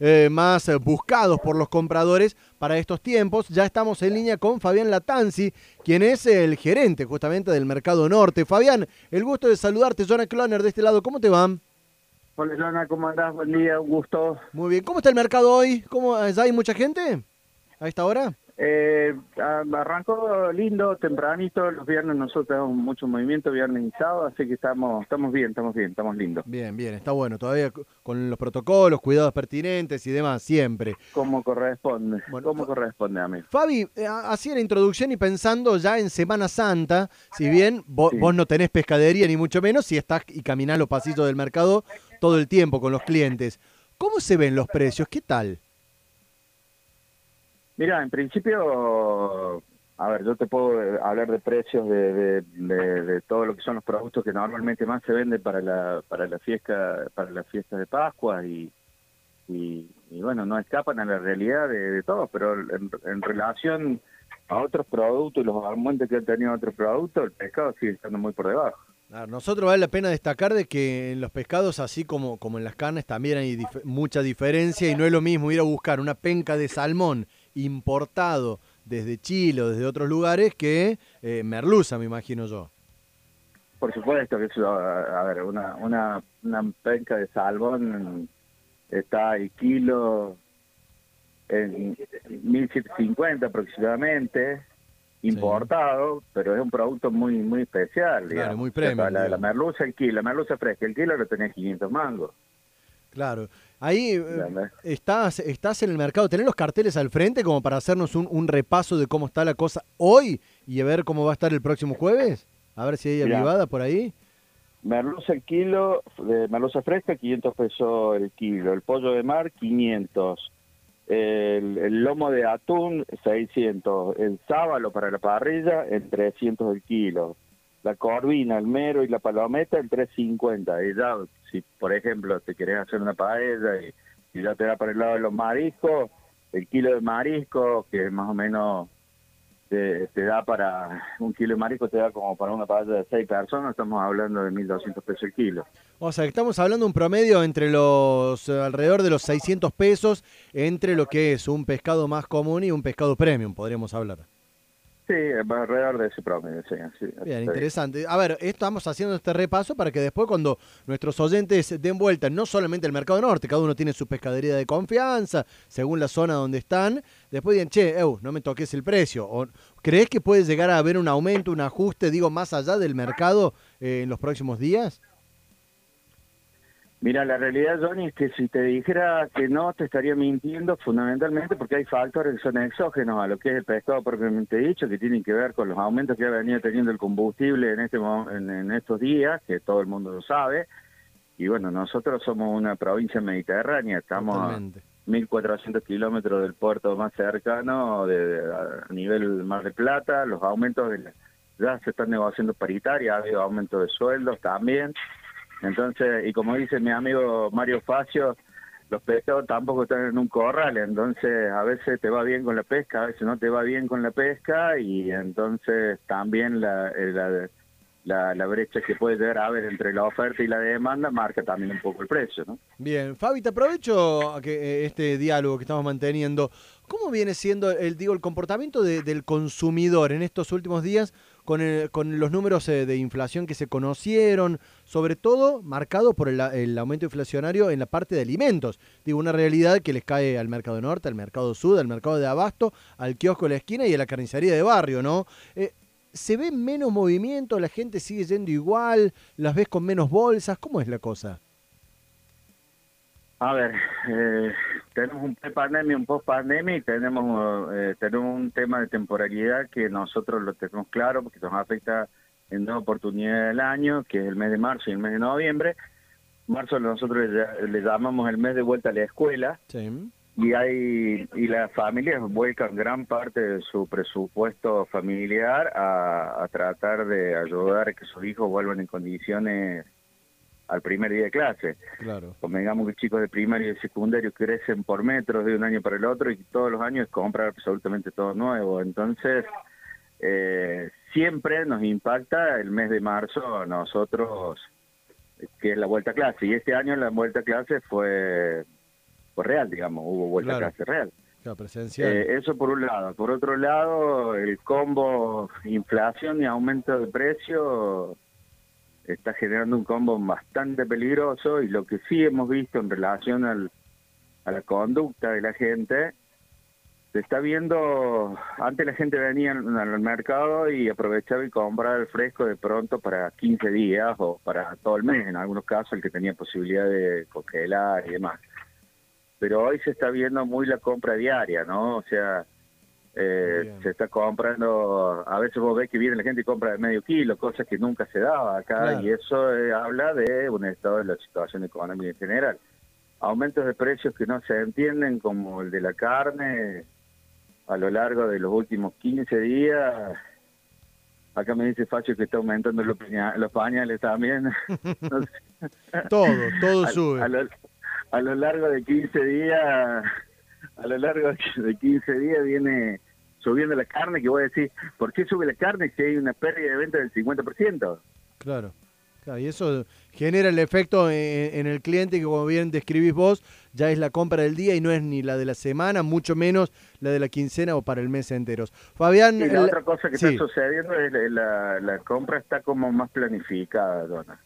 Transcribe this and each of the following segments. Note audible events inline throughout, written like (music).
eh, más eh, buscados por los compradores para estos tiempos. Ya estamos en línea con Fabián Latanzi, quien es el gerente justamente del Mercado Norte. Fabián, el gusto de saludarte, Jonah Cloner de este lado, ¿cómo te va? Hola, Jonah, ¿cómo andás? Buen día, un gusto. Muy bien, ¿cómo está el mercado hoy? ¿Cómo, ¿Ya hay mucha gente a esta hora? Eh, arrancó lindo, tempranito, los viernes nosotros tenemos mucho movimiento, viernes y sábado, así que estamos, estamos bien, estamos bien, estamos lindos. Bien, bien, está bueno, todavía con los protocolos, cuidados pertinentes y demás, siempre. Como corresponde, como corresponde a mí. Fabi, eh, hacía la introducción y pensando ya en Semana Santa, si bien vos, vos no tenés pescadería ni mucho menos, si estás y caminás los pasillos del mercado todo el tiempo con los clientes, ¿cómo se ven los precios? ¿Qué tal? Mira, en principio, a ver, yo te puedo eh, hablar de precios de, de, todo lo que son los productos que normalmente más se venden para la para la fiesta para la fiesta de Pascua y, y, bueno, no escapan a la realidad de, todo, pero en, relación a otros productos y los aumentos que han tenido otros productos, el pescado sigue estando muy por debajo. nosotros vale la pena destacar de que en los pescados, así como, como en las carnes, también hay mucha diferencia y no es lo mismo ir a buscar una penca de salmón importado desde Chile o desde otros lugares que eh, merluza, me imagino yo. Por supuesto que eso, a, ver, una, una, una penca de salmón está el kilo en 1750 aproximadamente, importado, pero es un producto muy muy especial. Claro, muy premium. La, la, merluza, el kilo, la merluza fresca, el kilo lo tenía 500 mangos. Claro. Ahí eh, estás, estás en el mercado, ¿tenés los carteles al frente como para hacernos un, repaso de cómo está la cosa hoy y a ver cómo va a estar el próximo jueves? A ver si hay avivada por ahí. Merluza el kilo, de merluza fresca, 500 pesos el kilo. El pollo de mar, 500. El, el, lomo de atún, 600. El sábalo para la parrilla, en 300 el kilo la corvina, el mero y la palometa en 3.50. Y ya, si por ejemplo te querés hacer una paella y, ya te da para el lado de los mariscos, el kilo de marisco, que más o menos te, da para, un kilo de marisco te da como para una paella de 6 personas, estamos hablando de 1.200 pesos el kilo. O sea, estamos hablando de un promedio entre los, alrededor de los 600 pesos, entre lo que es un pescado más común y un pescado premium, podríamos hablar. Sí, alrededor de ese promedio, sí. bien, interesante. A ver, estamos haciendo este repaso para que después cuando nuestros oyentes den vuelta, no solamente el mercado norte, cada uno tiene su pescadería de confianza, según la zona donde están, después digan, che, no me toques el precio. O, ¿Crees que puede llegar a haber un aumento, un ajuste, digo, más allá del mercado eh, en los próximos días? Mira, la realidad, Johnny, es que si te dijera que no, te estaría mintiendo fundamentalmente porque hay factores que son exógenos a lo que es el pescado propiamente dicho, que tienen que ver con los aumentos que ha venido teniendo el combustible en, este, en, estos días, que todo el mundo lo sabe. Y bueno, nosotros somos una provincia mediterránea, estamos a 1.400 kilómetros del puerto más cercano de, a nivel Mar del Plata, los aumentos de ya se están negociando paritarias, ha habido aumento de sueldos también. Entonces, y como dice mi amigo Mario Facio, los pescados tampoco están en un corral, entonces a veces te va bien con la pesca, a veces no te va bien con la pesca y entonces también la, eh, la, la, brecha que puede llegar a haber entre la oferta y la demanda marca también un poco el precio. ¿no? Bien, Fabi, te aprovecho que, eh, este diálogo que estamos manteniendo. ¿Cómo viene siendo el, digo, el comportamiento del consumidor en estos últimos días con, con los números eh, de inflación que se conocieron, sobre todo marcado por el, aumento inflacionario en la parte de alimentos. Digo, una realidad que les cae al mercado norte, al mercado sur, al mercado de abasto, al kiosco de la esquina y a la carnicería de barrio, ¿no? Eh, ¿Se ve menos movimiento? ¿La gente sigue yendo igual? ¿Las ves con menos bolsas? ¿Cómo es la cosa? A ver, eh, tenemos un pre-pandemia, un post-pandemia y tenemos, eh, tenemos un tema de temporalidad que nosotros lo tenemos claro porque nos afecta en dos oportunidades del año, que es el mes de marzo y el mes de noviembre. Marzo nosotros le, llamamos el mes de vuelta a la escuela. Y hay y las familias vuelcan gran parte de su presupuesto familiar a, a tratar de ayudar a que sus hijos vuelvan en condiciones al primer día de clase. Claro. Como digamos que chicos de primario y de secundario crecen por metros de un año para el otro y todos los años comprar absolutamente todo nuevo. Entonces, eh, siempre nos impacta el mes de marzo nosotros, que es la vuelta a clase. Y este año la vuelta a clase fue fue real, digamos, hubo vuelta Claro. a clase real. Claro, presencial. Eh, eso por un lado. Por otro lado, el combo inflación y aumento de precio está generando un combo bastante peligroso y lo que sí hemos visto en relación al, a la conducta de la gente, se está viendo, antes la gente venía al, al mercado y aprovechaba y compraba el fresco de pronto para 15 días o para todo el mes, en algunos casos el que tenía posibilidad de congelar y demás pero hoy se está viendo muy la compra diaria, ¿no? O sea, eh, se está comprando, a veces vos ves que viene la gente y compra de medio kilo, cosas que nunca se daba acá, Claro. y eso eh, habla de un estado de la situación económica en general. Aumentos de precios que no se entienden, como el de la carne, a lo largo de los últimos 15 días. Acá me dice Facho que está aumentando los, paña- los pañales también. (laughs) (laughs) No sé. Todo, todo a, sube. a lo, a lo largo de 15 días, a lo largo de 15 días viene subiendo la carne, que voy a decir, ¿por qué sube la carne si hay una pérdida de venta del 50%? Claro. Claro, y eso genera el efecto en, en el cliente que, como bien describís vos, ya es la compra del día y no es ni la de la semana, mucho menos la de la quincena o para el mes enteros. Fabián, Y la el- otra cosa que sí, está sucediendo es la, la, la compra está como más planificada, Dona.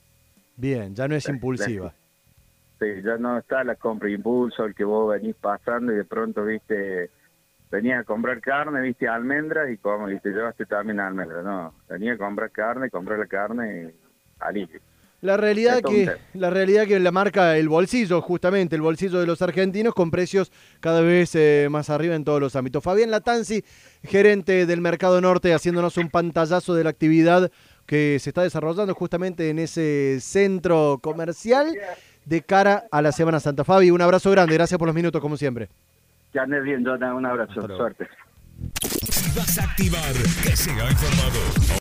bien, ya no es impulsiva. Sí, ya no está la compra impulso, el que vos venís pasando y de pronto, viste, venías a comprar carne, viste almendras y como, viste, llevaste también almendras, no, venía a comprar carne, comprar la carne y alivio. La realidad que la realidad que la marca el bolsillo, justamente el bolsillo de los argentinos con precios cada vez eh, más arriba en todos los ámbitos. Fabián Latanzi, gerente del Mercado Norte, haciéndonos un pantallazo de la actividad que se está desarrollando justamente en ese centro comercial de cara a la Semana Santa. Fabi, un abrazo grande, gracias por los minutos como siempre. Que andes bien, Jonathan, un abrazo, suerte. Si vas a activar, que siga informado.